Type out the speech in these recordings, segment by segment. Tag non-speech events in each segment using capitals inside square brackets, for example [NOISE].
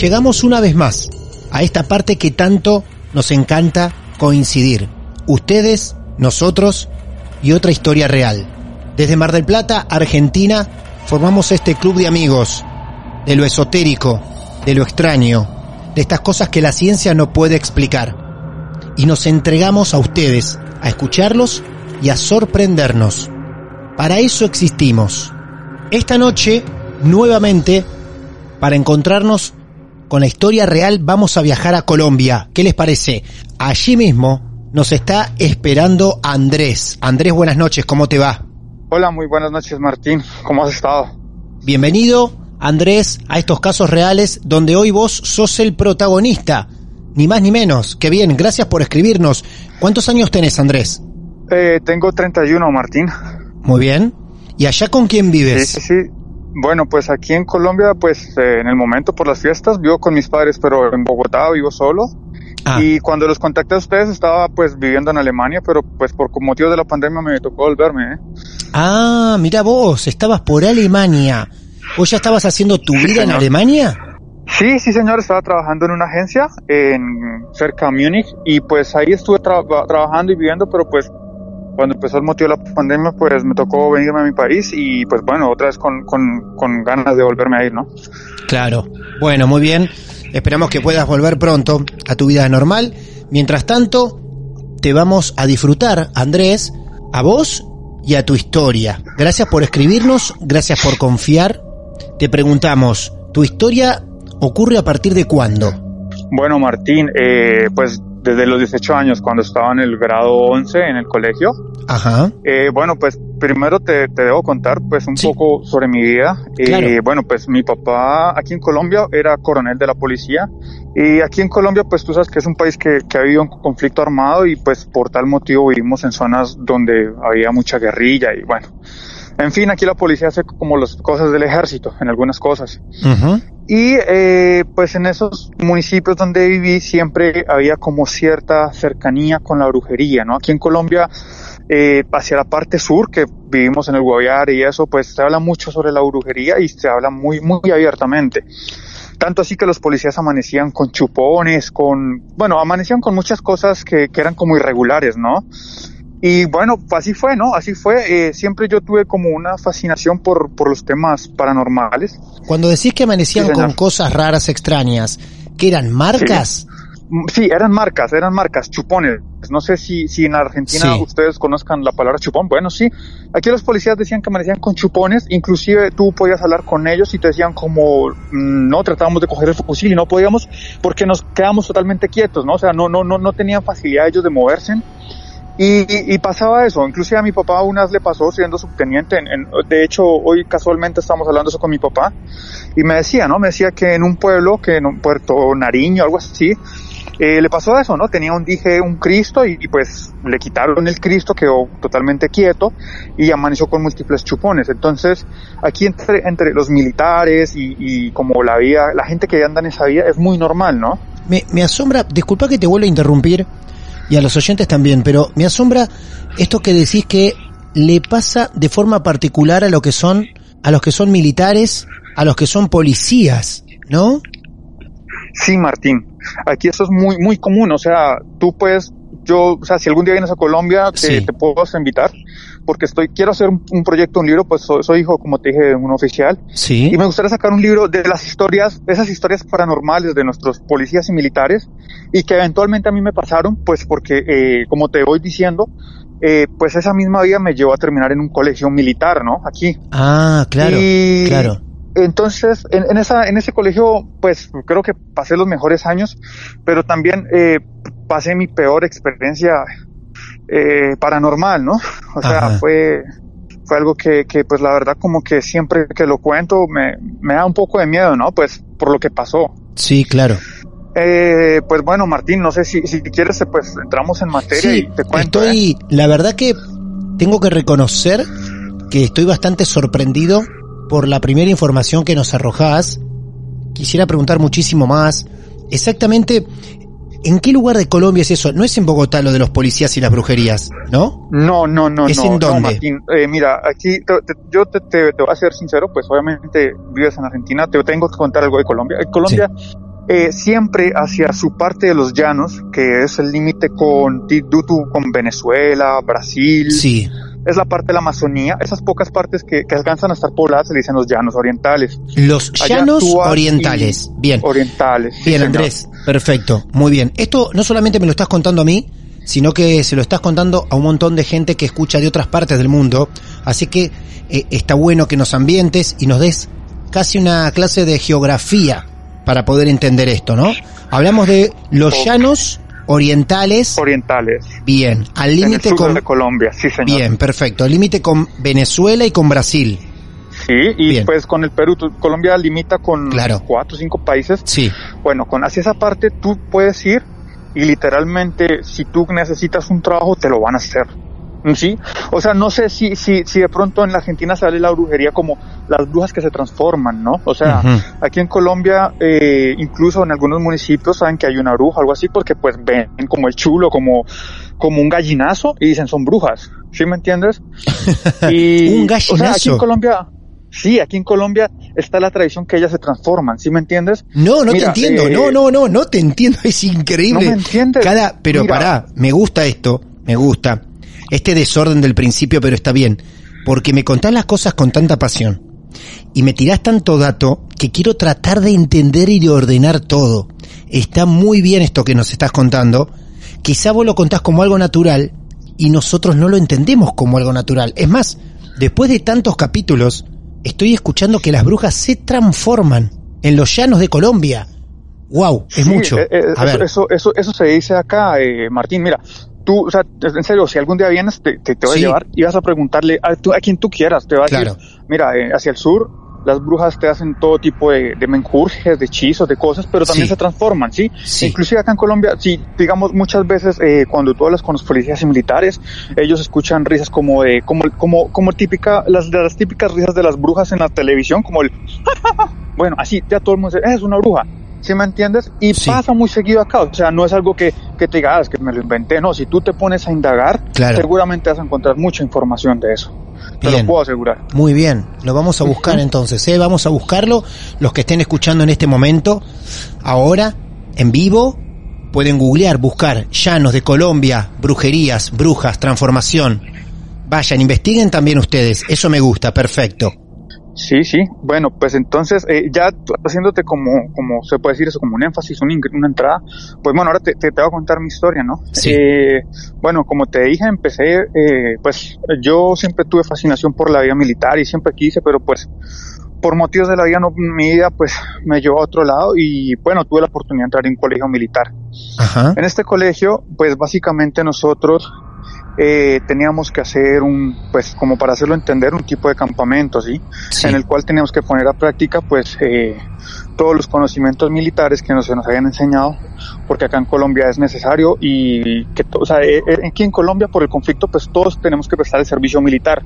Llegamos una vez más a esta parte que tanto nos encanta coincidir. Ustedes, nosotros y otra historia real. Desde Mar del Plata, Argentina, formamos este club de amigos, de lo esotérico, de lo extraño, de estas cosas que la ciencia no puede explicar. Y nos entregamos a ustedes, a escucharlos y a sorprendernos. Para eso existimos. Esta noche, nuevamente, para encontrarnos con la historia real vamos a viajar a Colombia. ¿Qué les parece? Allí mismo nos está esperando Andrés. Andrés, buenas noches, ¿cómo te va? Hola, muy buenas noches Martín, ¿cómo has estado? Bienvenido, Andrés, a estos casos reales donde hoy vos sos el protagonista. Ni más ni menos. Qué bien, gracias por escribirnos. ¿Cuántos años tenés, Andrés? Eh, tengo 31, Martín. Muy bien. ¿Y allá con quién vives? Sí, sí, sí. Bueno, pues aquí en Colombia, pues eh, en el momento por las fiestas vivo con mis padres, pero en Bogotá vivo solo. Ah. Y cuando los contacté a ustedes estaba pues viviendo en Alemania, pero pues por motivo de la pandemia me tocó volverme. ¿eh? Ah, mira vos, estabas por Alemania. ¿Vos ya estabas haciendo tu vida en Alemania? Sí, sí señor, estaba trabajando en una agencia en cerca de Múnich y pues ahí estuve trabajando y viviendo, pero pues cuando empezó el motivo de la pandemia, pues me tocó venirme a mi país y pues bueno, otra vez con, con, ganas de volverme a ir, ¿no? Claro. Bueno, muy bien. Esperamos que puedas volver pronto a tu vida normal. Mientras tanto, te vamos a disfrutar, Andrés, a vos y a tu historia. Gracias por escribirnos, gracias por confiar. Te preguntamos, ¿tu historia ocurre a partir de cuándo? Bueno, Martín, eh, pues desde los 18 años, cuando estaba en el grado 11 en el colegio. Ajá. Eh, bueno, pues primero te, te, debo contar pues un poco sobre mi vida. Eh, bueno, pues mi papá aquí en Colombia era coronel de la policía y aquí en Colombia pues tú sabes que es un país que, que ha habido un conflicto armado y pues por tal motivo vivimos en zonas donde había mucha guerrilla y bueno. En fin, aquí la policía hace como las cosas del ejército, en algunas cosas. Y eh, pues en esos municipios donde viví siempre había como cierta cercanía con la brujería, ¿no? Aquí en Colombia, eh, hacia la parte sur, que vivimos en el Guaviare y eso, pues se habla mucho sobre la brujería y se habla muy, muy abiertamente. Tanto así que los policías amanecían con chupones, con, bueno, amanecían con muchas cosas que, que eran como irregulares, ¿no? Y bueno, así fue, ¿no? Así fue. Eh, siempre yo tuve como una fascinación por, por los temas paranormales. Cuando decís que amanecían con cosas raras, extrañas, ¿qué eran marcas? Mm, sí. eran marcas, eran marcas, chupones. No sé si, si en Argentina ustedes conozcan la palabra chupón. Bueno, sí. Aquí los policías decían que amanecían con chupones. Inclusive tú podías hablar con ellos y te decían como, mm, no, tratábamos de coger el fusil y no podíamos porque nos quedamos totalmente quietos, ¿no? O sea, no, no, no, no tenían facilidad ellos de moverse. Y, pasaba eso, inclusive a mi papá unas le pasó siendo subteniente, en, de hecho hoy casualmente estamos hablando eso con mi papá, y me decía, ¿no? Me decía que en un pueblo, que en un Puerto Nariño, algo así, eh, le pasó eso, ¿no? Tenía un dije, un Cristo y, pues le quitaron el Cristo, quedó totalmente quieto y amaneció con múltiples chupones. Entonces, aquí entre, entre los militares y, como la vida, la gente que anda en esa vida es muy normal, ¿no? Me, me asombra, disculpa que te vuelva a interrumpir y a los oyentes también, pero me asombra esto que decís que le pasa de forma particular a lo que son, a los que son militares, a los que son policías, ¿no? Sí, Martín. Aquí eso es muy, muy común. O sea, tú puedes, yo, o sea, si algún día vienes a Colombia, te, puedo invitar, porque estoy, quiero hacer un, proyecto, un libro, pues soy, hijo, como te dije, de un oficial. Sí. Y me gustaría sacar un libro de las historias, esas historias paranormales de nuestros policías y militares, y que eventualmente a mí me pasaron, pues porque, eh, como te voy diciendo, eh, pues esa misma vida me llevó a terminar en un colegio militar, ¿no? Aquí. Ah, claro, claro. Entonces, en, esa, en ese colegio, pues creo que pasé los mejores años, pero también eh, pasé mi peor experiencia eh, paranormal, ¿no? O sea, fue, fue algo que, que, pues la verdad, como que siempre que lo cuento me, me da un poco de miedo, ¿no? Pues por lo que pasó. Sí, claro. Eh, pues bueno, Martín, no sé si, si quieres, pues entramos en materia y te cuento. Estoy, ¿eh? la verdad que tengo que reconocer que estoy bastante sorprendido por la primera información que nos arrojás. Quisiera preguntar muchísimo más. Exactamente, ¿en qué lugar de Colombia es eso? No es en Bogotá lo de los policías y las brujerías, ¿no? No, no, no. ¿Es en dónde? Eh, mira, aquí yo te, voy a ser sincero, pues obviamente vives en Argentina, te tengo que contar algo de Colombia. Colombia eh, siempre hacia su parte de los llanos, que es el límite con Tidutu, con Venezuela, Brasil. Sí es la parte de la Amazonía, esas pocas partes que, alcanzan a estar pobladas se le dicen los llanos orientales. Los llanos orientales, bien. Orientales. Bien, Andrés, perfecto, muy bien. Esto no solamente me lo estás contando a mí, sino que se lo estás contando a un montón de gente que escucha de otras partes del mundo, así que eh, está bueno que nos ambientes y nos des casi una clase de geografía para poder entender esto, ¿no? Hablamos de los llanos orientales. Orientales. Bien, al límite con Colombia, sí señor. Bien, perfecto, al límite con Venezuela y con Brasil. Sí, y pues con el Perú, Colombia limita con claro. cuatro o cinco países. Sí. Bueno, con hacia esa parte tú puedes ir y literalmente si tú necesitas un trabajo te lo van a hacer. Sí, o sea, no sé si, si, si de pronto en la Argentina sale la brujería como las brujas que se transforman, ¿no? O sea, aquí en Colombia, eh, incluso en algunos municipios saben que hay una bruja, algo así, porque pues ven como el chulo, como, como un gallinazo y dicen son brujas, ¿sí me entiendes? [LAUGHS] Y, un gallinazo. O sea, aquí en Colombia, Sí, aquí en Colombia está la tradición que ellas se transforman, ¿sí me entiendes? No, no te entiendo, eh, no, no, no, no te entiendo, es increíble. No me entiendes. Cada, pero pará, me gusta esto, me gusta este desorden del principio, pero está bien, porque me contás las cosas con tanta pasión y me tirás tanto dato que quiero tratar de entender y de ordenar todo. Está muy bien esto que nos estás contando. Quizá vos lo contás como algo natural y nosotros no lo entendemos como algo natural. Es más, después de tantos capítulos, estoy escuchando que las brujas se transforman en los llanos de Colombia. Wow, es mucho. Eh, eh, eso, Eso, eso, se dice acá, eh, Martín. Mira, tú, o sea, en serio, si algún día vienes, te, te, voy a llevar y vas a preguntarle a, a quien tú quieras. Te va a decir, mira, eh, hacia el sur, las brujas te hacen todo tipo de, de menjurjes, de hechizos, de cosas, pero también se transforman, ¿sí? Inclusive acá en Colombia, sí, digamos, muchas veces eh, cuando tú hablas con los policías y militares, ellos escuchan risas como de, como, como, como típica, las, las típicas risas de las brujas en la televisión, como el, bueno, así, ya todo el mundo dice, es una bruja. ¿Sí me entiendes? Y pasa muy seguido acá, o sea, no es algo que, que te digas ah, que me lo inventé, no, si tú te pones a indagar, seguramente vas a encontrar mucha información de eso. Te lo puedo asegurar. Muy bien, lo vamos a buscar entonces, ¿eh? vamos a buscarlo, los que estén escuchando en este momento, ahora, en vivo, pueden googlear, buscar llanos de Colombia, brujerías, brujas, transformación. Vayan, investiguen también ustedes, eso me gusta, perfecto. Sí, sí. Bueno, pues entonces, eh, ya haciéndote como, como se puede decir eso, como un énfasis, una, una entrada, pues bueno, ahora te, te, voy a contar mi historia, ¿no? Sí. Eh, bueno, como te dije, empecé, eh, pues yo siempre tuve fascinación por la vida militar y siempre quise, pero pues por motivos de la vida, no, mi vida, pues me llevó a otro lado y bueno, tuve la oportunidad de entrar en un colegio militar. Ajá. En este colegio, pues básicamente nosotros eh, teníamos que hacer un, pues como para hacerlo entender, un tipo de campamento, ¿sí? En el cual teníamos que poner a práctica, pues, eh, todos los conocimientos militares que nos, se nos habían enseñado, porque acá en Colombia es necesario y que, o sea, eh, eh, aquí en Colombia por el conflicto, pues todos tenemos que prestar el servicio militar.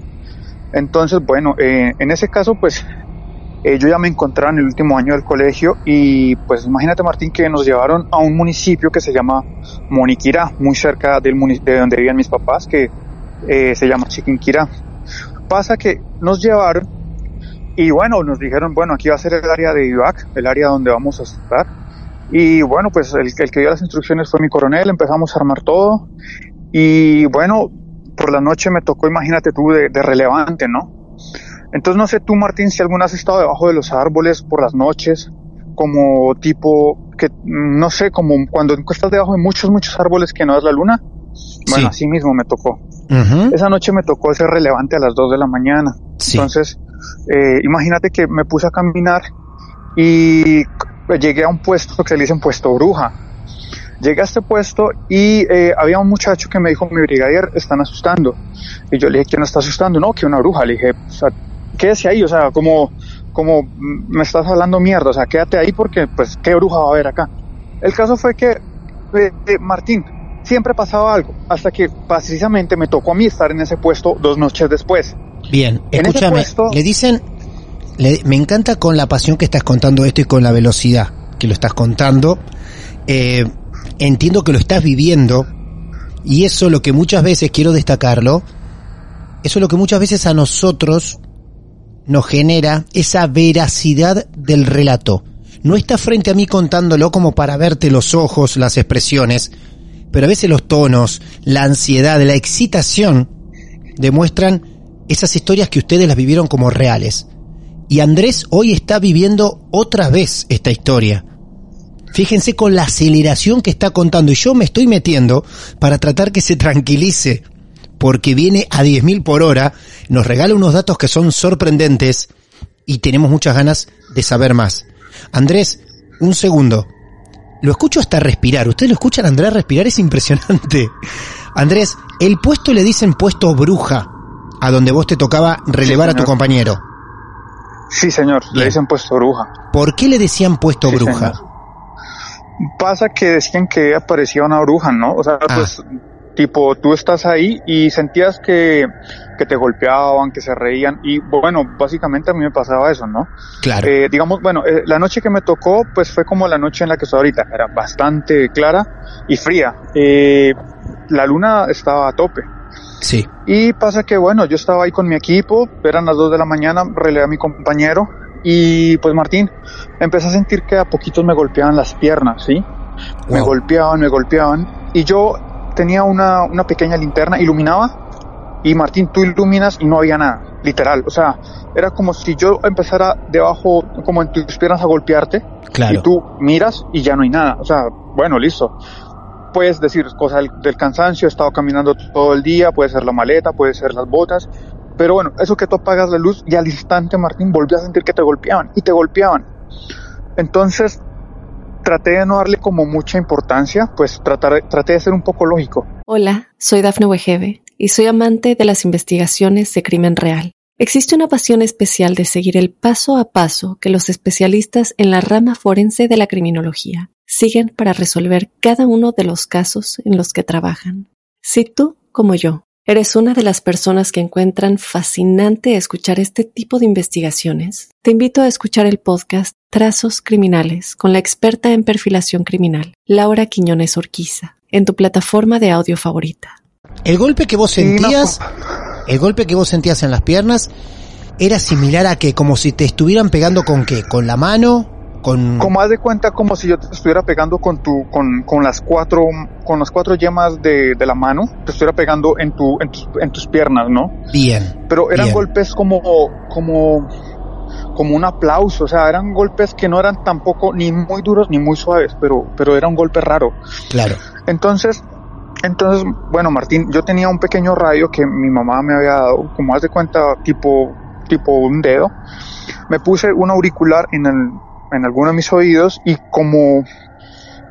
Entonces, bueno, eh, en ese caso, pues, eh, yo ya me encontraba en el último año del colegio y pues imagínate Martín que nos llevaron a un municipio que se llama Moniquirá, muy cerca del de donde vivían mis papás, que eh, se llama Chiquinquirá. Pasa que nos llevaron y bueno, nos dijeron, bueno, aquí va a ser el área de IVAC, el área donde vamos a estar. Y bueno, pues el, el que dio las instrucciones fue mi coronel, empezamos a armar todo y bueno, por la noche me tocó, imagínate tú, de, de relevante, ¿no? Entonces no sé tú, Martín, si alguna has estado debajo de los árboles por las noches, como tipo, que no sé, como cuando estás debajo de muchos, muchos árboles que no es la luna. Bueno, así mismo me tocó. Esa noche me tocó ser relevante a las 2 de la mañana. Entonces, eh, imagínate que me puse a caminar y llegué a un puesto que se le dicen puesto bruja. Llegué a este puesto y eh, había un muchacho que me dijo, mi brigadier, están asustando. Y yo le dije, ¿quién está asustando? No, que una bruja. Le dije, o sea, quédese ahí, o sea, como, como me estás hablando mierda, o sea, quédate ahí porque, pues, ¿qué bruja va a haber acá? El caso fue que, eh, eh, Martín, siempre pasaba algo, hasta que precisamente me tocó a mí estar en ese puesto dos noches después. Bien, escúchame, le dicen, le, me encanta con la pasión que estás contando esto y con la velocidad que lo estás contando. Eh, entiendo que lo estás viviendo y eso lo que muchas veces, quiero destacarlo, eso es lo que muchas veces a nosotros nos genera esa veracidad del relato. No está frente a mí contándolo como para verte los ojos, las expresiones, pero a veces los tonos, la ansiedad, la excitación demuestran esas historias que ustedes las vivieron como reales. Y Andrés hoy está viviendo otra vez esta historia. Fíjense con la aceleración que está contando y yo me estoy metiendo para tratar que se tranquilice porque viene a 10.000 por hora, nos regala unos datos que son sorprendentes y tenemos muchas ganas de saber más. Andrés, un segundo. Lo escucho hasta respirar. ¿Ustedes lo escuchan Andrés respirar? Es impresionante. Andrés, el puesto le dicen puesto bruja, a donde vos te tocaba relevar Sí, a tu compañero. Sí, señor, le dicen puesto bruja. ¿Por qué le decían puesto Sí, bruja? señor. Pasa que decían que aparecía una bruja, ¿no? O sea, Ah. pues, tipo, tú estás ahí y sentías que, que te golpeaban, que se reían, y bueno, básicamente a mí me pasaba eso, ¿no? Claro. Eh, digamos, bueno, eh, la noche que me tocó, pues fue como la noche en la que estoy ahorita, era bastante clara y fría. Eh, la luna estaba a tope. sí. Y pasa que, bueno, yo estaba ahí con mi equipo, eran las 2 de la mañana, relevé a mi compañero y pues Martín, empecé a sentir que a poquitos me golpeaban las piernas, ¿sí? Me Wow. golpeaban, me golpeaban y yo tenía una, una pequeña linterna, iluminaba y Martín, tú iluminas y no había nada, literal, o sea, era como si yo empezara debajo, como en tus piernas a golpearte Claro. y tú miras y ya no hay nada, o sea, bueno, listo puedes decir cosas del, del cansancio, he estado caminando todo el día, puede ser la maleta, puede ser las botas, pero bueno, eso que tú apagas la luz y al instante, Martín, volví a sentir que te golpeaban y te golpeaban. Entonces, traté de no darle como mucha importancia, pues traté de ser un poco lógico. Hola, soy Dafne Wegebe y soy amante de las investigaciones de crimen real. Existe una pasión especial de seguir el paso a paso que los especialistas en la rama forense de la criminología siguen para resolver cada uno de los casos en los que trabajan. Si tú, como yo, eres una de las personas que encuentran fascinante escuchar este tipo de investigaciones, te invito a escuchar el podcast Trazos Criminales con la experta en perfilación criminal, Laura Quiñones Orquiza, en tu plataforma de audio favorita. El golpe que vos sentías, el golpe que vos sentías en las piernas, era similar a que como si te estuvieran pegando con qué, con la mano, con Como haz de cuenta como si yo te estuviera pegando con tu, con, con las cuatro, con las cuatro yemas de, de la mano, te estuviera pegando en tu, en tus, en tus piernas, ¿no? bien. pero eran Bien. golpes como como como un aplauso, o sea, eran golpes que no eran tampoco ni muy duros ni muy suaves, pero pero era un golpe raro. Claro. Entonces, entonces, bueno, Martín, yo tenía un pequeño radio que mi mamá me había dado, como haz de cuenta, tipo tipo un dedo. Me puse un auricular en el en alguno de mis oídos y como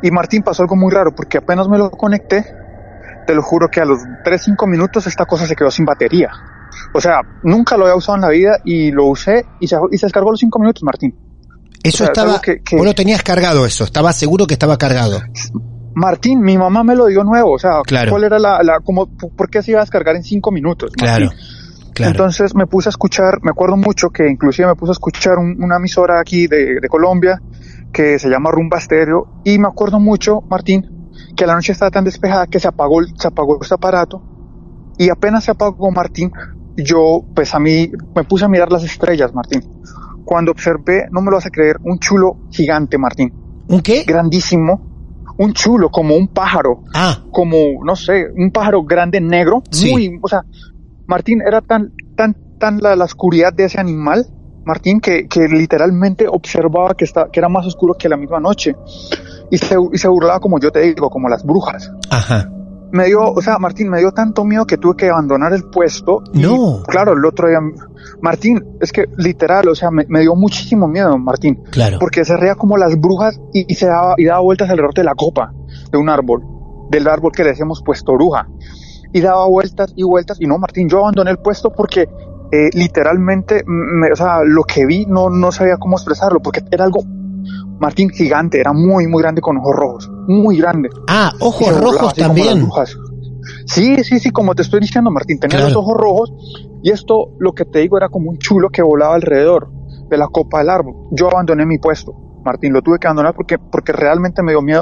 y Martín pasó algo muy raro porque apenas me lo conecté te lo juro que a los 3, 5 minutos esta cosa se quedó sin batería. O sea, nunca lo había usado en la vida y lo usé y se, y se descargó a los 5 minutos, Martín. Eso estaba, que, vos lo tenías cargado eso, estaba seguro que estaba cargado. Martín, mi mamá me lo dio nuevo, o sea, ¿cuál era la, la como, por qué se iba a descargar en cinco minutos? Claro, claro. Entonces me puse a escuchar, me acuerdo mucho que inclusive me puse a escuchar una emisora aquí de, de, Colombia que se llama Rumba Stereo y me acuerdo mucho, Martín, que la noche estaba tan despejada que se apagó, se apagó este aparato y apenas se apagó Martín, yo pues a mí me puse a mirar las estrellas, Martín. Cuando observé, no me lo vas a creer, un chulo gigante, Martín. ¿Un qué? Grandísimo, un chulo, como un pájaro. Ah. Como, no sé, un pájaro grande negro. Sí. Muy, o sea, Martín era tan, tan, tan la, la oscuridad de ese animal, Martín, que, que literalmente observaba que, está, que era más oscuro que la misma noche. Y se, y se burlaba como yo te digo, como las brujas. Ajá me dio, o sea, Martín, me dio tanto miedo que tuve que abandonar el puesto. No. claro, el otro día, Martín, es que literal, o sea, me, me dio muchísimo miedo, Martín. Claro. Porque se reía como las brujas y, y, se daba, y daba vueltas alrededor de la copa de un árbol, del árbol que le decíamos puesto oruja. Y daba vueltas y vueltas. Y no, Martín, yo abandoné el puesto porque eh, literalmente, me, o sea, lo que vi no, no sabía cómo expresarlo, porque era algo Martín gigante, era muy, muy grande con ojos rojos, muy grande. Ah, ojos rojos también. Sí, sí, sí, como te estoy diciendo, Martín, tenía claro. los ojos rojos y esto, lo que te digo, era como un chulo que volaba alrededor de la copa del árbol. Yo abandoné mi puesto, Martín, lo tuve que abandonar porque, porque realmente me dio miedo.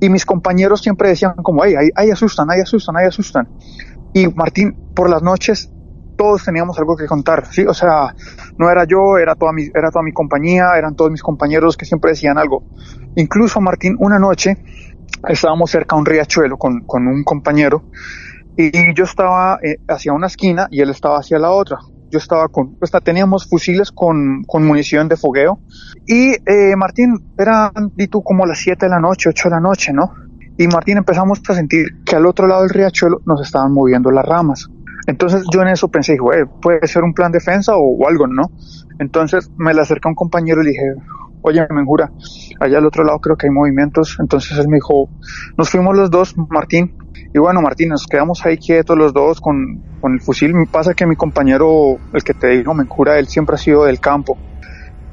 Y mis compañeros siempre decían como, ay, ahí asustan, ahí asustan, ahí asustan. Y Martín, por las noches todos teníamos algo que contar, ¿sí? O sea, no era yo, era toda mi, era toda mi compañía, eran todos mis compañeros que siempre decían algo. Incluso, Martín, una noche estábamos cerca a un riachuelo con, con un compañero y yo estaba eh, hacia una esquina y él estaba hacia la otra. Yo estaba con, pues, teníamos fusiles con, con munición de fogueo y eh, Martín, eran, di tú, como las 7 de la noche, 8 de la noche, ¿no? Y Martín empezamos a sentir que al otro lado del riachuelo nos estaban moviendo las ramas. Entonces yo en eso pensé, eh, puede ser un plan de defensa o, o, algo, ¿no? Entonces me le acerqué a un compañero y le dije, oye, me jura, allá al otro lado creo que hay movimientos. Entonces él me dijo, nos fuimos los dos, Martín. Y bueno, Martín, nos quedamos ahí quietos los dos con, con el fusil. Me pasa que mi compañero, el que te digo, me jura, él siempre ha sido del campo.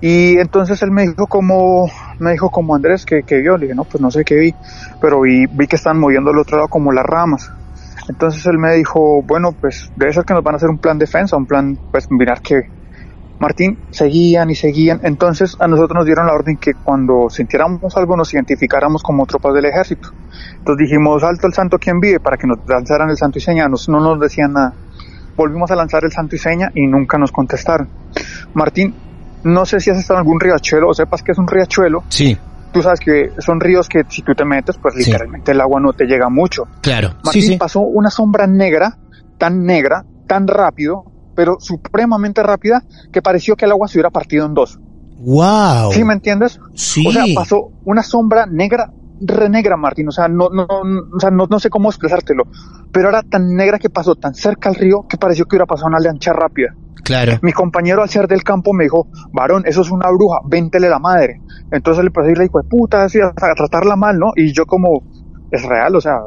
Y entonces él me dijo como, me dijo como Andrés, que, que vio? Le dije, no, pues no sé qué vi, pero vi, vi que están moviendo al otro lado como las ramas. Entonces él me dijo, bueno, pues debe ser que nos van a hacer un plan de defensa, un plan, pues mirar que Martín seguían y seguían. Entonces a nosotros nos dieron la orden que cuando sintiéramos algo nos identificáramos como tropas del ejército. Entonces dijimos, alto el santo quien vive para que nos lanzaran el santo y seña. Nos, no nos decían nada. Volvimos a lanzar el santo y seña y nunca nos contestaron. Martín, no sé si has estado en algún riachuelo o sepas que es un riachuelo. Sí tú sabes que son ríos que si tú te metes, pues sí. literalmente el agua no te llega mucho. Claro. Martín sí, sí. pasó una sombra negra, tan negra, tan rápido, pero supremamente rápida, que pareció que el agua se hubiera partido en dos. ¡Wow! ¿Sí me entiendes? Sí. O sea, pasó una sombra negra, re negra, Martín. O sea, no, no, o sea, no, no sé cómo expresártelo. Pero era tan negra que pasó tan cerca al río que pareció que hubiera pasado una lancha rápida. Claro. Mi compañero al ser del campo me dijo, varón, eso es una bruja, véntele la madre. Entonces le pasé y le dijo, puta, así, a tratarla mal, ¿no? Y yo como, es real, o sea,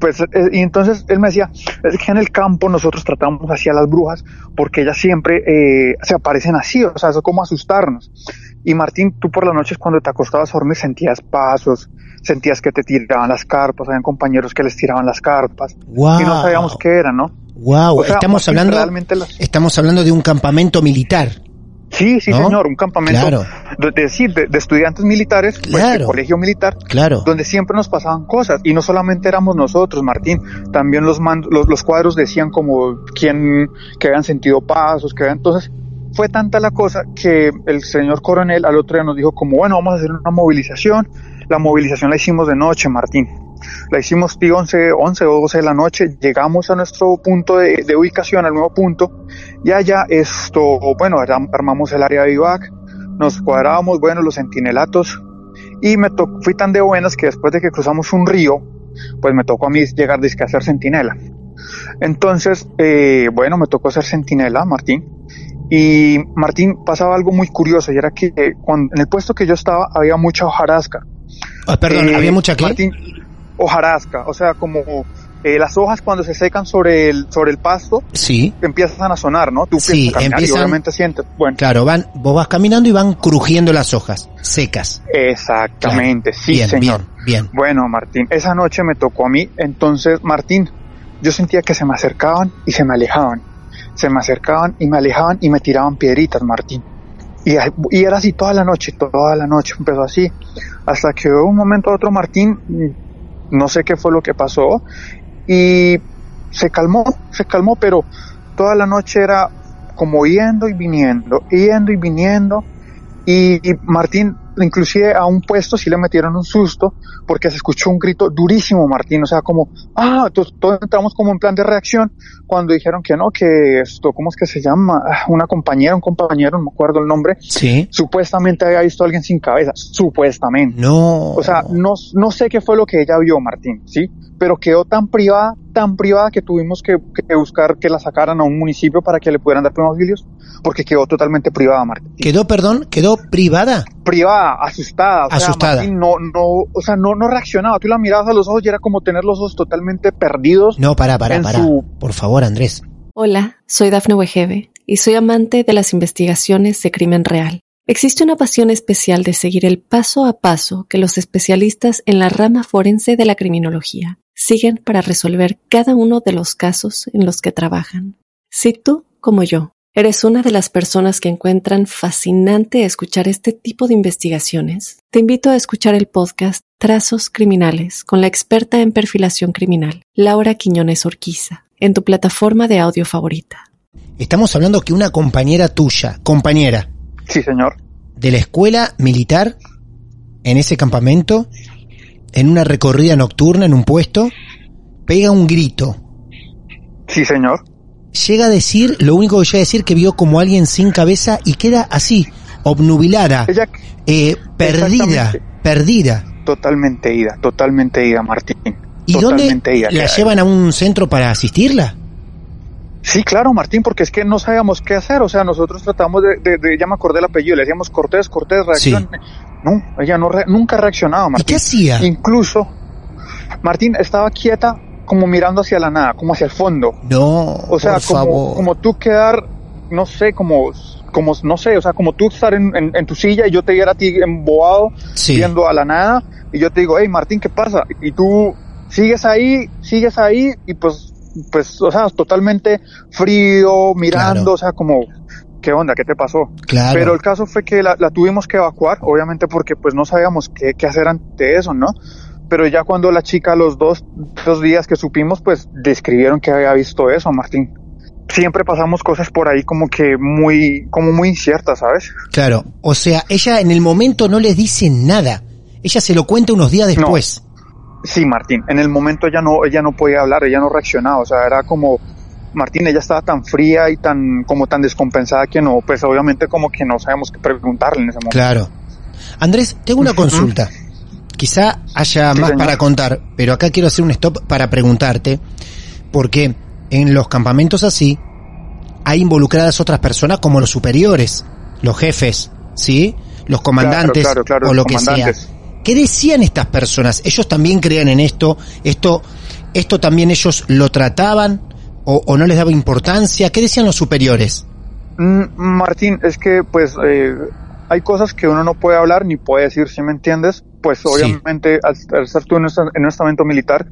pues, eh, y entonces él me decía, es que en el campo nosotros tratamos así a las brujas porque ellas siempre eh, se aparecen así, o sea, eso es como asustarnos. Y Martín, tú por las noches cuando te acostabas a dormir sentías pasos, sentías que te tiraban las carpas, habían compañeros que les tiraban las carpas. Wow. Y no sabíamos qué era, ¿no? Wow, o sea, estamos hablando las... estamos hablando de un campamento militar. Sí, sí, ¿no? señor, un campamento claro. de, estudiantes militares, claro. pues, de colegio militar, claro. donde siempre nos pasaban cosas. Y no solamente éramos nosotros, Martín, también los, los, los cuadros decían como quién, que habían sentido pasos, que habían, entonces, fue tanta la cosa que el señor coronel al otro día nos dijo como, bueno, vamos a hacer una movilización. La movilización la hicimos de noche, Martín. La hicimos tío 11, 11 o 12 de la noche, llegamos a nuestro punto de, de ubicación, al nuevo punto, y allá esto, bueno, armamos el área de vivac, nos cuadrábamos, bueno, los centinelatos, y me tocó, fui tan de buenas que después de que cruzamos un río, pues me tocó a mí llegar a hacer centinela. Entonces, eh, bueno, me tocó hacer centinela, Martín, y Martín pasaba algo muy curioso, y era que eh, cuando, en el puesto que yo estaba había mucha hojarasca. Ah, perdón, Eh, ¿había mucha qué? Martín, hojarasca, o sea, como, eh, las hojas cuando se secan sobre el, sobre el pasto, sí. empiezan a sonar, ¿no? Tú sí, empiezan, y obviamente sientes, bueno. Claro, van, vos vas caminando y van crujiendo las hojas, secas. Exactamente, sí, bien, señor. Bien, bien. Bueno, Martín, esa noche me tocó a mí, entonces, Martín, yo sentía que se me acercaban y se me alejaban. Se me acercaban y me alejaban y me tiraban piedritas, Martín. Y, y era así toda la noche, toda la noche, empezó así. Hasta que hubo un momento otro, Martín, no sé qué fue lo que pasó, y se calmó, se calmó, pero toda la noche era como yendo y viniendo, yendo y viniendo, y, Martín, inclusive a un puesto sí le metieron un susto porque se escuchó un grito durísimo, Martín, o sea, como, ah, todos, entramos como en plan de reacción cuando dijeron que no, que esto, ¿cómo es que se llama? Ah, una compañera, un compañero, no me acuerdo el nombre, sí. supuestamente había visto a alguien sin cabeza, supuestamente. No. O sea, no, no sé qué fue lo que ella vio, Martín, ¿sí? pero quedó tan privada, tan privada que tuvimos que, buscar que la sacaran a un municipio para que le pudieran dar primeros auxilios, porque quedó totalmente privada, Martín. ¿Quedó, perdón? ¿Quedó privada? Privada, asustada. O asustada. Sea, no, no, o sea, no, no reaccionaba. Tú la mirabas a los ojos y era como tener los ojos totalmente perdidos. No, para, para, para. Por favor, Andrés. Hola, soy Dafne Wegebe y soy amante de las investigaciones de crimen real. Existe una pasión especial de seguir el paso a paso que los especialistas en la rama forense de la criminología siguen para resolver cada uno de los casos en los que trabajan. Si tú, como yo, eres una de las personas que encuentran fascinante escuchar este tipo de investigaciones, te invito a escuchar el podcast Trazos Criminales con la experta en perfilación criminal, Laura Quiñones Orquiza, en tu plataforma de audio favorita. Estamos hablando que una compañera tuya, compañera. Sí, señor. De la escuela militar, en ese campamento, en una recorrida nocturna en un puesto, pega un grito. Sí, señor. Llega a decir, lo único que llega a decir que vio como alguien sin cabeza y queda así, obnubilada, eh, perdida, perdida. Totalmente ida, totalmente ida, Martín. ¿Y dónde la llevan a un centro para asistirla? Sí, claro, Martín, porque es que no sabíamos qué hacer. O sea, nosotros tratamos de, de, ya me acordé el apellido, le decíamos Cortés, Cortés, reaccione. No, ella no nunca reaccionaba, Martín. ¿Y qué hacía? Incluso, Martín estaba quieta como mirando hacia la nada, como hacia el fondo. No, o sea, como, como tú quedar, no sé, como, como, no sé, o sea, como tú estar en, en, tu silla y yo te viera a ti embobado, viendo a la nada, y yo te digo, hey, Martín, ¿qué pasa? Y tú sigues ahí, sigues ahí, y pues, pues, o sea, totalmente frío, mirando, o sea, como, ¿qué onda? ¿Qué te pasó? Claro. Pero el caso fue que la, tuvimos que evacuar, obviamente porque pues no sabíamos qué, qué, hacer ante eso, ¿no? Pero ya cuando la chica, los dos, dos días que supimos, pues describieron que había visto eso, Martín. Siempre pasamos cosas por ahí como que muy, como muy inciertas, ¿sabes? Claro. O sea, ella en el momento no les dice nada. Ella se lo cuenta unos días después. Sí, Martín. En el momento ella no, ella no podía hablar, ella no reaccionaba. O sea, era como, Martín, ella estaba tan fría y tan, como tan descompensada que no, pues obviamente como que no sabemos qué preguntarle en ese momento. Claro. Andrés, tengo una consulta. Quizá haya más para contar, pero acá quiero hacer un stop para preguntarte, porque en los campamentos así hay involucradas otras personas como los superiores, los jefes, ¿sí? Los comandantes o lo que sea. ¿Qué decían estas personas? ¿Ellos también creían en esto? ¿Esto, esto también ellos lo trataban? o, no les daba importancia? ¿Qué decían los superiores? Mm, Martín, es que pues eh, hay cosas que uno no puede hablar ni puede decir, si me entiendes? Pues obviamente al, estar tú en, en un estamento militar,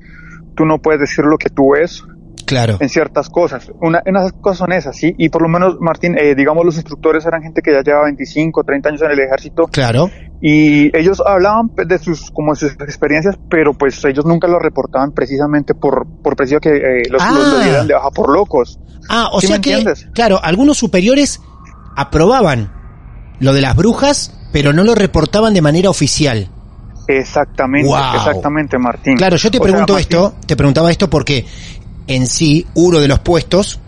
tú no puedes decir lo que tú ves, Claro. En ciertas cosas. Una, esas cosas son esas, ¿sí? Y por lo menos, Martín, eh, digamos, los instructores eran gente que ya llevaba 25, 30 años en el ejército. Claro. Y ellos hablaban de sus, como sus experiencias, pero pues ellos nunca lo reportaban precisamente por, por preciso que eh, los, ah. dieran de baja por locos. Ah, o sea que, claro, algunos superiores aprobaban lo de las brujas, pero no lo reportaban de manera oficial. Exactamente, exactamente, Martín. Claro, yo te pregunto esto, te preguntaba esto porque en sí, uno de los puestos,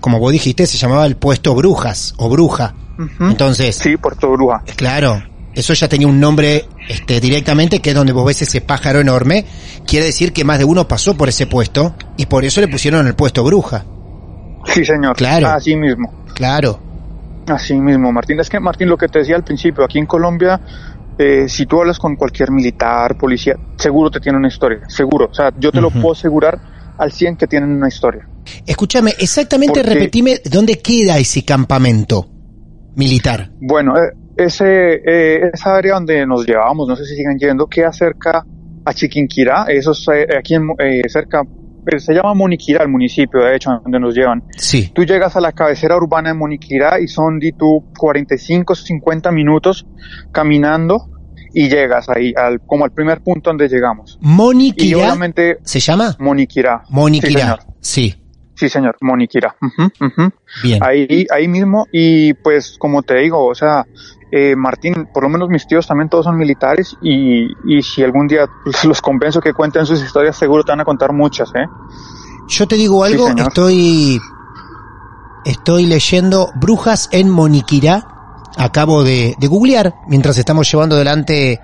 como vos dijiste, se llamaba el puesto Brujas o Bruja. Entonces. Sí, puesto Bruja. Claro. Eso ya tenía un nombre este, directamente, que es donde vos ves ese pájaro enorme. Quiere decir que más de uno pasó por ese puesto y por eso le pusieron el puesto Bruja. Sí, señor. Claro. Así mismo. Claro. Así mismo, Martín. Es que, Martín, lo que te decía al principio, aquí en Colombia, eh, si tú hablas con cualquier militar, policía, seguro te tiene una historia, seguro. O sea, yo te lo puedo asegurar al 100 que tienen una historia. Escúchame, exactamente repetime dónde queda ese campamento militar. Bueno, eh, ese, eh, esa área donde nos llevábamos, no sé si siguen yendo, queda cerca a Chiquinquirá, eso es eh, aquí en, cerca, se llama Moniquirá el municipio, de hecho, donde nos llevan. Sí. Tú llegas a la cabecera urbana de Moniquirá y son de tú 45, 50 minutos caminando y llegas ahí, al, como al primer punto donde llegamos. Moniquirá. ¿Se llama? Moniquirá. Moniquirá, sí. Sí, señor, Moniquira. Bien. Ahí, ahí mismo, y pues como te digo, o sea, eh, Martín, por lo menos mis tíos también todos son militares y, y si algún día los convenzo que cuenten sus historias, seguro te van a contar muchas, ¿eh? Yo te digo algo, estoy, estoy leyendo Brujas en Moniquirá. Acabo de, de googlear mientras estamos llevando adelante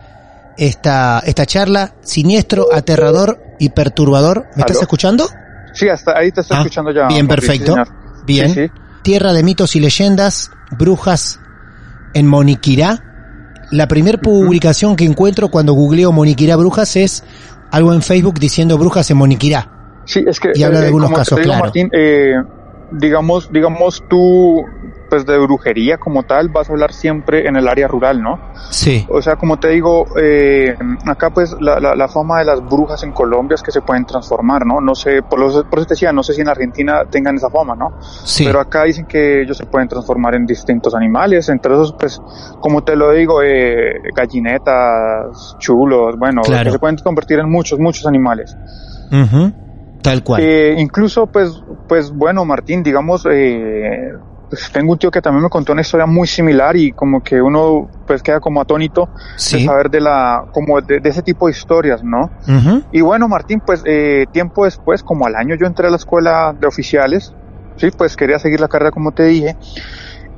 esta, esta charla. Siniestro, aterrador y perturbador. ¿Me estás escuchando? Sí, hasta ahí te estoy ah, escuchando ya. Bien, perfecto. bien. Tierra de mitos y leyendas, brujas en Moniquirá. La primera publicación que encuentro cuando googleo Moniquirá Brujas es algo en Facebook diciendo Brujas en Moniquirá. Sí, es que. Y habla de eh, algunos casos, claro. Martín, eh, digamos, digamos tú, pues de brujería como tal, vas a hablar siempre en el área rural, ¿no? Sí. O sea, como te digo, eh, acá pues la, la, fama de las brujas en Colombia es que se pueden transformar, ¿no? No sé, por, los, por eso te decía, no sé si en Argentina tengan esa fama, ¿no? Sí. Pero acá dicen que ellos se pueden transformar en distintos animales, entre esos, pues, como te lo digo, eh, gallinetas, chulos, bueno, que se pueden convertir en muchos, muchos animales. Tal cual. Eh, incluso, pues, pues bueno, Martín, digamos, eh, pues tengo un tío que también me contó una historia muy similar y como que uno pues queda como atónito de saber de la, como de, ese tipo de historias, ¿no? Y bueno, Martín, pues eh, tiempo después, como al año yo entré a la escuela de oficiales, sí, pues quería seguir la carrera como te dije.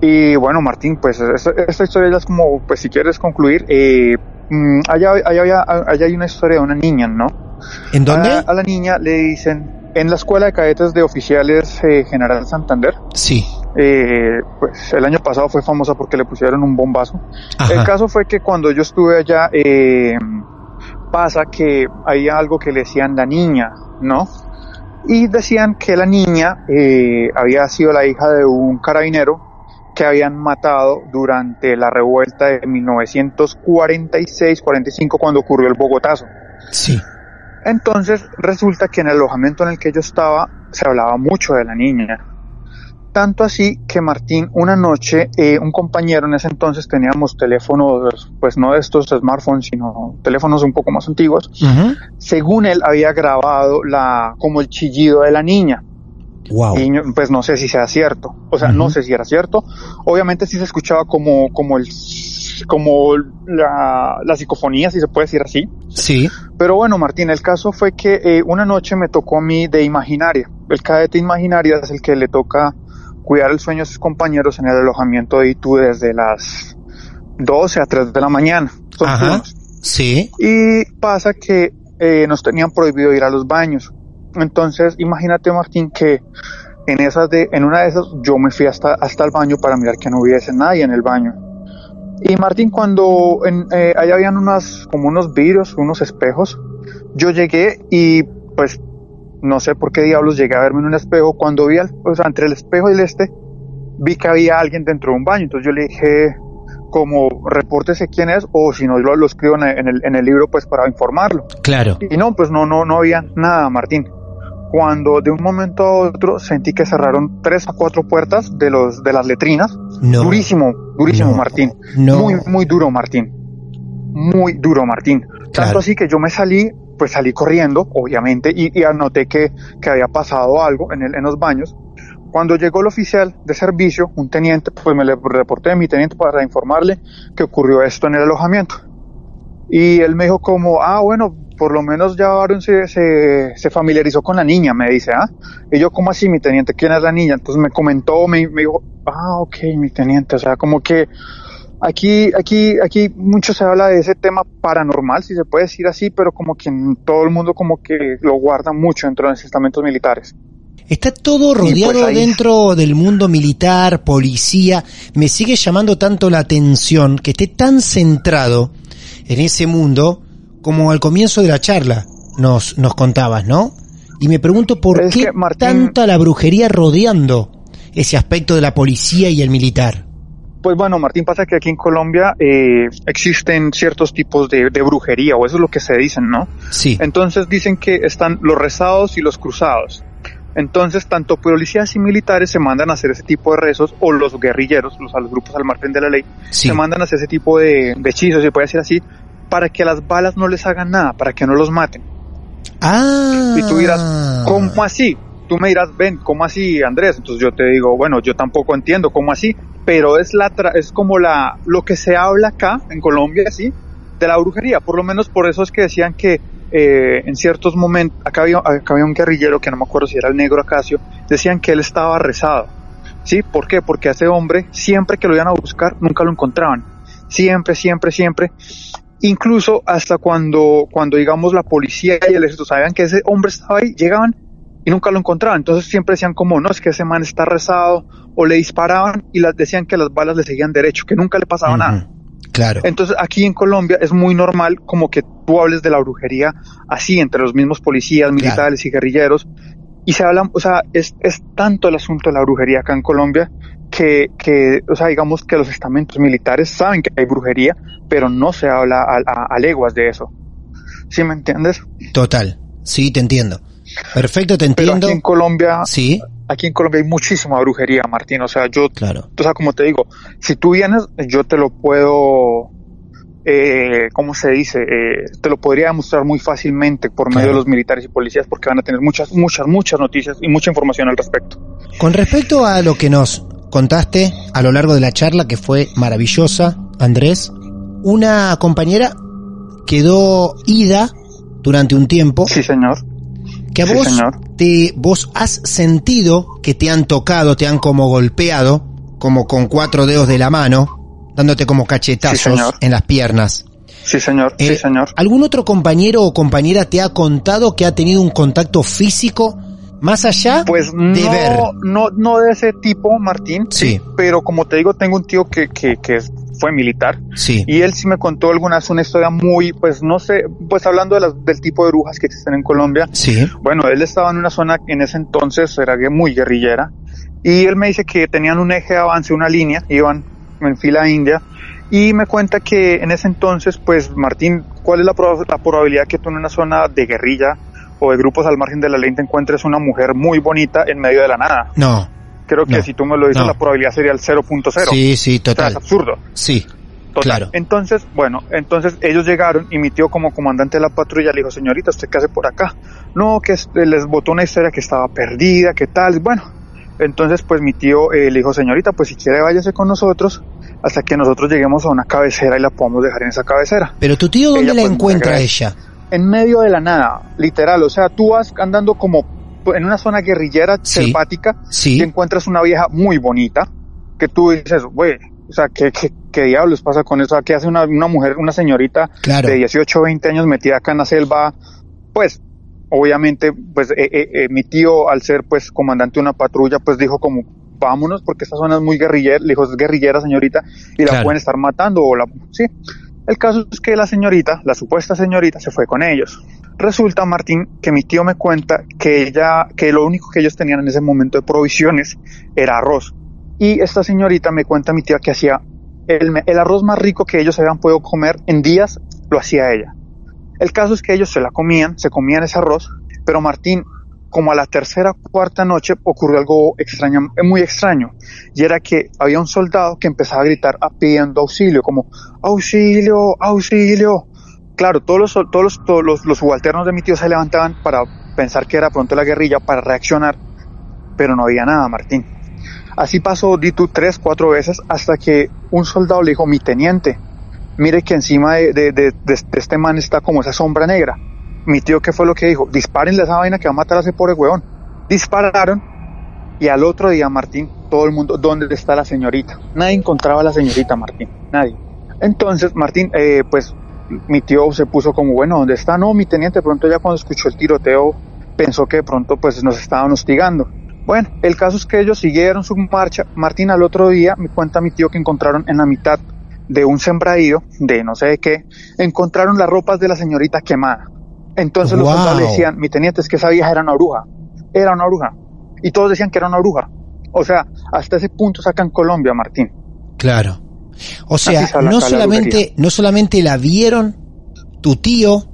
Y bueno, Martín, pues esta, historia ya es como, pues si quieres concluir, eh, mm, allá, allá, allá, hay una historia de una niña, ¿no? ¿En dónde? A, la niña le dicen, en la escuela de cadetes de oficiales eh, General Santander. Sí. Eh, pues el año pasado fue famosa porque le pusieron un bombazo. El caso fue que cuando yo estuve allá, eh, pasa que hay algo que le decían la niña, ¿no? Y decían que la niña eh, había sido la hija de un carabinero que habían matado durante la revuelta de 1946-45 cuando ocurrió el Bogotazo. Sí. Entonces resulta que en el alojamiento en el que yo estaba se hablaba mucho de la niña. Tanto así que Martín, una noche, eh, un compañero en ese entonces teníamos teléfonos, pues no de estos smartphones, sino teléfonos un poco más antiguos. Según él había grabado la, como el chillido de la niña. Wow. Y pues no sé si sea cierto. O sea, no sé si era cierto. Obviamente sí se escuchaba como, como el como la, la, psicofonía, si se puede decir así. Sí. Pero bueno, Martín, el caso fue que eh, una noche me tocó a mí de imaginaria. El cadete imaginaria es el que le toca cuidar el sueño de sus compañeros en el alojamiento de ITU desde las 12 a 3 de la mañana. Ajá. Sí. Y pasa que eh, nos tenían prohibido ir a los baños. Entonces, imagínate, Martín, que en esas de, en una de esas yo me fui hasta, hasta el baño para mirar que no hubiese nadie en el baño. Y Martín, cuando en, eh, ahí habían unas, como unos vidrios, unos espejos, yo llegué y pues no sé por qué diablos llegué a verme en un espejo. Cuando vi, o sea, entre el espejo y el este, vi que había alguien dentro de un baño. Entonces yo le dije, como, repórtese quién es, o si no, lo, lo escribo en el, en el libro, pues para informarlo. Claro. Y no, pues no, no, no había nada, Martín cuando de un momento a otro sentí que cerraron tres a cuatro puertas de los de las letrinas. Durísimo, durísimo, Martín. Muy, muy duro, Martín. Muy duro, Martín. Tanto así que yo me salí, pues salí corriendo, obviamente, y, anoté que, que, había pasado algo en, el, en los baños. Cuando llegó el oficial de servicio, un teniente, pues me le reporté a mi teniente para informarle que ocurrió esto en el alojamiento. Y él me dijo como, ah, bueno, por lo menos ya Aaron se, se, familiarizó con la niña, me dice, ¿ah? Y yo, ¿cómo así, mi teniente? ¿Quién es la niña? Entonces me comentó, me, me dijo, ah, ok, mi teniente, o sea, como que aquí, aquí, aquí mucho se habla de ese tema paranormal, si se puede decir así, pero como que todo el mundo como que lo guarda mucho dentro de los estamentos militares. Está todo pues rodeado dentro del mundo militar, policía. Me sigue llamando tanto la atención que esté tan centrado en ese mundo como al comienzo de la charla nos, nos contabas, ¿no? Y me pregunto por qué tanta la brujería rodeando ese aspecto de la policía y el militar. Pues bueno, Martín, pasa que aquí en Colombia eh, existen ciertos tipos de, brujería, o eso es lo que se dicen, ¿no? Sí. Entonces dicen que están los rezados y los cruzados. Entonces, tanto policías y militares se mandan a hacer ese tipo de rezos, o los guerrilleros, los, los grupos al margen de la ley, se mandan a hacer ese tipo de, de hechizos, se puede decir así, para que las balas no les hagan nada, para que no los maten. Ah. Y tú dirás, ¿cómo así? Tú me dirás, ven, ¿cómo así, Andrés? Entonces yo te digo, bueno, yo tampoco entiendo cómo así, pero es la es como la lo que se habla acá en Colombia, sí, de la brujería. Por lo menos por eso es que decían que eh, en ciertos momentos, acá había, acá había un guerrillero que no me acuerdo si era el negro Acacio, decían que él estaba rezado. ¿Sí? ¿Por qué? Porque a ese hombre, siempre que lo iban a buscar, nunca lo encontraban. Siempre, siempre, siempre incluso hasta cuando, cuando digamos la policía y el ejército sabían que ese hombre estaba ahí, llegaban y nunca lo encontraban. Entonces siempre decían como, no, es que ese man está rezado, o le disparaban y las decían que las balas le seguían derecho, que nunca le pasaba nada. Claro. Entonces aquí en Colombia es muy normal como que tú hables de la brujería así entre los mismos policías, militares y guerrilleros. Y se habla, o sea, es, es tanto el asunto de la brujería acá en Colombia que, que, o sea, digamos que los estamentos militares saben que hay brujería, pero no se habla a, leguas de eso. ¿Sí me entiendes? Total, sí, te entiendo. Perfecto, te entiendo. Pero aquí en Colombia, sí. Aquí en Colombia hay muchísima brujería, Martín. O sea, yo, claro. o sea, como te digo, si tú vienes, yo te lo puedo, eh, ¿cómo se dice? Eh, te lo podría demostrar muy fácilmente por medio de los militares y policías porque van a tener muchas, muchas, muchas noticias y mucha información al respecto. Con respecto a lo que nos contaste a lo largo de la charla, que fue maravillosa, Andrés, una compañera quedó ida durante un tiempo. Sí, señor. Que a vos, Te, vos has sentido que te han tocado, te han como golpeado, como con cuatro dedos de la mano, dándote como cachetazos en las piernas. Sí, señor. sí, eh, señor. ¿Algún otro compañero o compañera te ha contado que ha tenido un contacto físico más allá pues no, no, no de ese tipo, Martín. Sí. Pero como te digo, tengo un tío que, que, que fue militar. Sí. Y él sí me contó algunas, una historia muy, pues no sé, pues hablando de las, del tipo de brujas que existen en Colombia. Sí. Bueno, él estaba en una zona que en ese entonces era muy guerrillera. Y él me dice que tenían un eje de avance, una línea, iban en fila india. Y me cuenta que en ese entonces, pues Martín, ¿cuál es la, la probabilidad que tú en una zona de guerrilla o de grupos al margen de la ley te encuentres una mujer muy bonita en medio de la nada. No. Creo que si tú me lo dices, la probabilidad sería el 0.0. Sí, sí, total. es absurdo. Sí. Claro. Entonces, bueno, entonces ellos llegaron y mi tío como comandante de la patrulla le dijo, señorita, ¿usted qué hace por acá? No, que les botó una historia que estaba perdida, que tal. Bueno, entonces pues mi tío eh, le dijo, señorita, pues si quiere váyase con nosotros hasta que nosotros lleguemos a una cabecera y la podamos dejar en esa cabecera. Pero tu tío, ¿dónde la pues, encuentra ella? En medio de la nada, literal. O sea, tú vas andando como en una zona guerrillera selvática y encuentras una vieja muy bonita que tú dices, güey, o sea, ¿qué, ¿qué, diablos pasa con eso? ¿Qué hace una, una mujer, una señorita de 18 o 20 años metida acá en la selva? Pues, obviamente, pues eh, eh, eh, mi tío, al ser pues comandante de una patrulla, pues dijo como, vámonos porque esta zona es muy guerrillera, le dijo, es guerrillera señorita y la pueden estar matando o la, sí. El caso es que la señorita, la supuesta señorita, se fue con ellos. Resulta, Martín, que mi tío me cuenta que ella, que lo único que ellos tenían en ese momento de provisiones era arroz. Y esta señorita me cuenta mi tía que hacía el, el arroz más rico que ellos habían podido comer en días, lo hacía ella. El caso es que ellos se la comían, se comían ese arroz, pero Martín, como a la tercera cuarta noche ocurrió algo extraño, muy extraño, y era que había un soldado que empezaba a gritar pidiendo auxilio, como auxilio, auxilio. Claro, todos los, todos los, los, subalternos de mi tío se levantaban para pensar que era pronto la guerrilla, para reaccionar, pero no había nada, Martín. Así pasó Ditu tres, cuatro veces hasta que un soldado le dijo, mi teniente, mire que encima de, de, de este man está como esa sombra negra mi tío, ¿qué fue lo que dijo? Dispárenle esa vaina que va a matar a ese pobre huevón. Dispararon y al otro día, Martín, todo el mundo, ¿dónde está la señorita? Nadie encontraba a la señorita, Martín, nadie. Entonces, Martín, eh, pues mi tío se puso como, bueno, ¿dónde está? No, mi teniente, pronto ya cuando escuchó el tiroteo, pensó que de pronto pues nos estaban hostigando. Bueno, el caso es que ellos siguieron su marcha. Martín, al otro día, me cuenta mi tío que encontraron en la mitad de un sembradío, de no sé de qué, encontraron las ropas de la señorita quemada Entonces los soldados decían, mi teniente, es que esa vieja era una bruja, era una bruja. Y todos decían que era una bruja. O sea, hasta ese punto sacan Colombia, Martín. Claro. O sea, no solamente, no solamente la vieron tu tío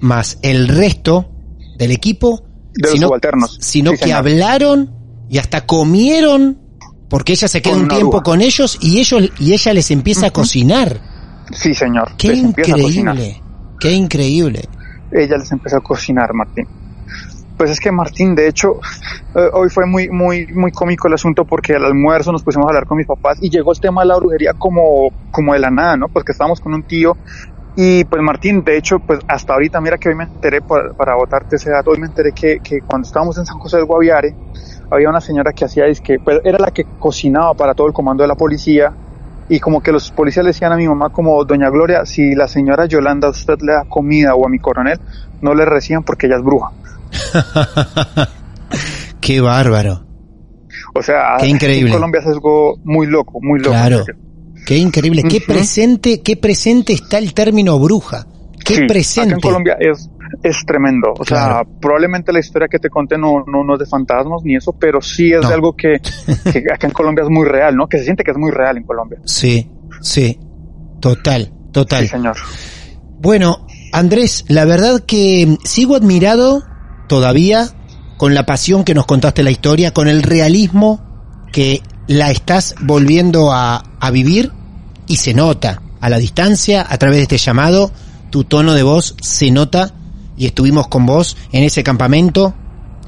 más el resto del equipo, de sino, los sino que hablaron y hasta comieron porque ella se queda un tiempo con ellos y ellos y ella les empieza a cocinar. Sí, señor. Qué increíble. Qué increíble. Ella les empezó a cocinar, Martín. Pues es que Martín, de hecho, eh, hoy fue muy, muy, muy cómico el asunto porque al almuerzo nos pusimos a hablar con mis papás y llegó el tema de la brujería como, como de la nada, ¿no? Pues que estábamos con un tío y pues Martín, de hecho, pues hasta ahorita, mira que hoy me enteré, para, votarte ese dato, hoy me enteré que, que cuando estábamos en San José del Guaviare, había una señora que hacía, que pues, era la que cocinaba para todo el comando de la policía y como que los policías le decían a mi mamá como, doña Gloria, si la señora Yolanda usted le da comida o a mi coronel, no le reciban porque ella es bruja. [LAUGHS] Qué bárbaro. O sea, qué increíble. en Colombia es algo muy loco, muy loco. Claro. Qué increíble. Qué presente, qué presente está el término bruja. Qué presente. en Colombia es, es tremendo. O sea, probablemente la historia que te conté no, no, no es de fantasmas ni eso, pero sí es de algo que, [LAUGHS] que acá en Colombia es muy real, ¿no? Que se siente que es muy real en Colombia. Sí, sí. Total, total. Sí, señor. Bueno, Andrés, la verdad que sigo admirado todavía con la pasión que nos contaste la historia, con el realismo que la estás volviendo a, a vivir y se nota a la distancia, a través de este llamado, tu tono de voz se nota y estuvimos con vos en ese campamento,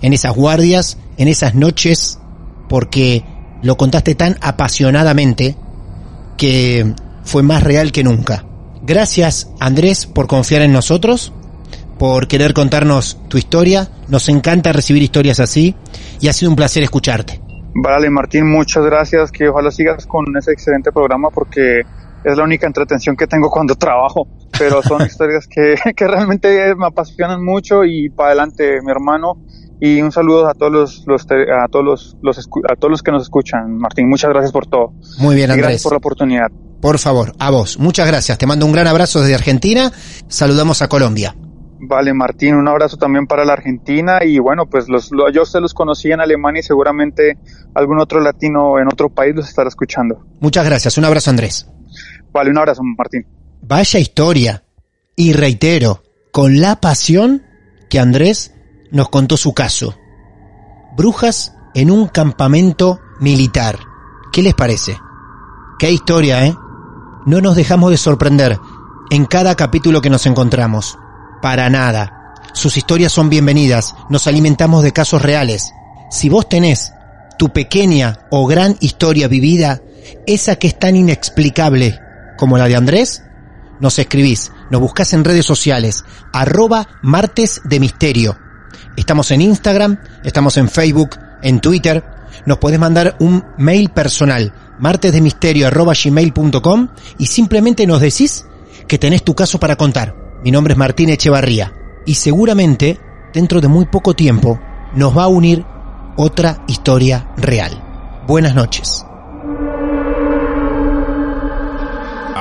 en esas guardias, en esas noches, porque lo contaste tan apasionadamente que fue más real que nunca. Gracias Andrés por confiar en nosotros por querer contarnos tu historia. Nos encanta recibir historias así y ha sido un placer escucharte. Vale, Martín, muchas gracias. Que ojalá sigas con ese excelente programa porque es la única entretención que tengo cuando trabajo. Pero son [LAUGHS] historias que, que realmente me apasionan mucho y para adelante, mi hermano. Y un saludo a todos los, los a todos los, los, a todos los que nos escuchan, Martín. Muchas gracias por todo. Muy bien, Andrés. gracias por la oportunidad. Por favor, a vos. Muchas gracias. Te mando un gran abrazo desde Argentina. Saludamos a Colombia. Vale, Martín, un abrazo también para la Argentina y bueno, pues los, yo se los conocí en Alemania y seguramente algún otro latino en otro país los estará escuchando. Muchas gracias, un abrazo Andrés. Vale, un abrazo Martín. Vaya historia. Y reitero, con la pasión que Andrés nos contó su caso. Brujas en un campamento militar. ¿Qué les parece? Qué historia, ¿eh? No nos dejamos de sorprender en cada capítulo que nos encontramos. Para nada. Sus historias son bienvenidas. Nos alimentamos de casos reales. Si vos tenés tu pequeña o gran historia vivida, esa que es tan inexplicable como la de Andrés, nos escribís, nos buscás en redes sociales, arroba martes de misterio. Estamos en Instagram, estamos en Facebook, en Twitter, nos podés mandar un mail personal, martesdemisterio arroba gmail.com y simplemente nos decís que tenés tu caso para contar. Mi nombre es Martín Echevarría y seguramente dentro de muy poco tiempo nos va a unir otra historia real. Buenas noches.